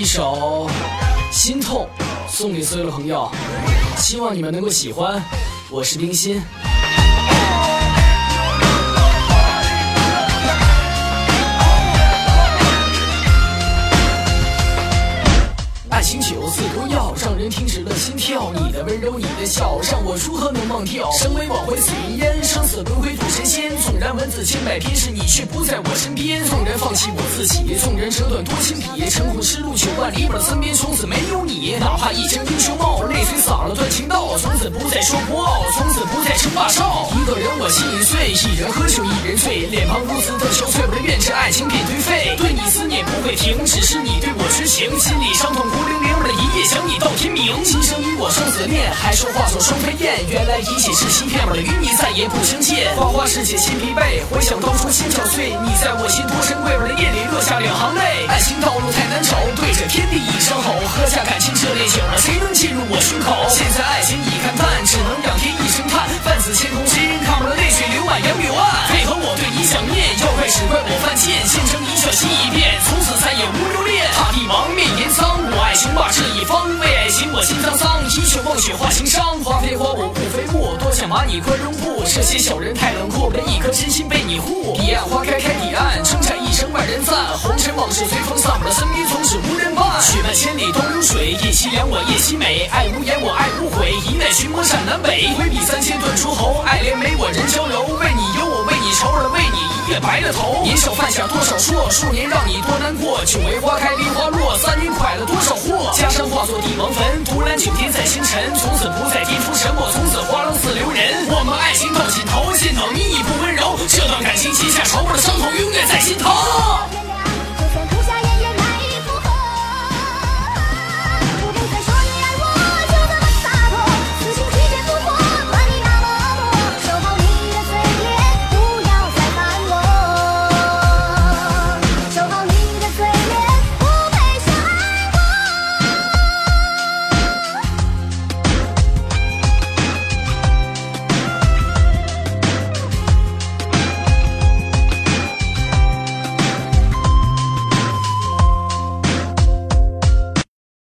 一首《心痛》送给所有的朋友，希望你们能够喜欢。我是冰心。爱情酒似毒药，让人停止了心跳。你的温柔，你的笑，让我如何能忘掉？身为往回走轮回赌神仙。纵然文字千百篇，是你却不在我身边。纵然放弃我自己，纵然折断多情笔，尘空失路九万里，我身边从此没有你。哪怕一腔英雄帽，泪水洒了断情道，从此不再说不傲，从此不再称霸少。一个人我心碎，一人喝酒一人醉，脸庞如此的憔悴，我愿这爱情变堆。不会停，只是你对我痴情，心里伤痛孤零零的一夜，想你到天明。今生你我生死恋，还说化作双飞燕。原来一切是欺骗，我的与你再也不相见。花花世界心疲惫，回想当初心憔悴，你在我心多珍贵，我的夜里落下两行泪。爱情道路太难走，对着天地一声吼，喝下感情这烈酒，谁？能进入我胸口？现在爱情已看淡，只能仰天一声叹。万紫千红，方，为爱情我心沧桑，一曲望雪化情伤。花非花，我不非木，多想把你宽容不？这些小人太冷酷，一颗真心被你护。彼岸花开开彼岸，称赞一声万人赞。红尘往事随风散，我的身边总是无人伴。雪漫千里东流水，夜凄凉我夜凄美。爱无言我爱无悔，一奈寻魔斩南北。挥笔三千断诸侯，爱怜美我人憔柔。为你忧我为你愁，了为你一夜白了头。年少犯下多少错，数年让你多难过。久违花开梨花落，三年快了多少祸。家山化作帝王坟，星辰。从此不再低出沉默，从此花落似留人。我们爱情到尽头，尽头你已不温柔。这段感情结下仇，我的伤痛永远在心头。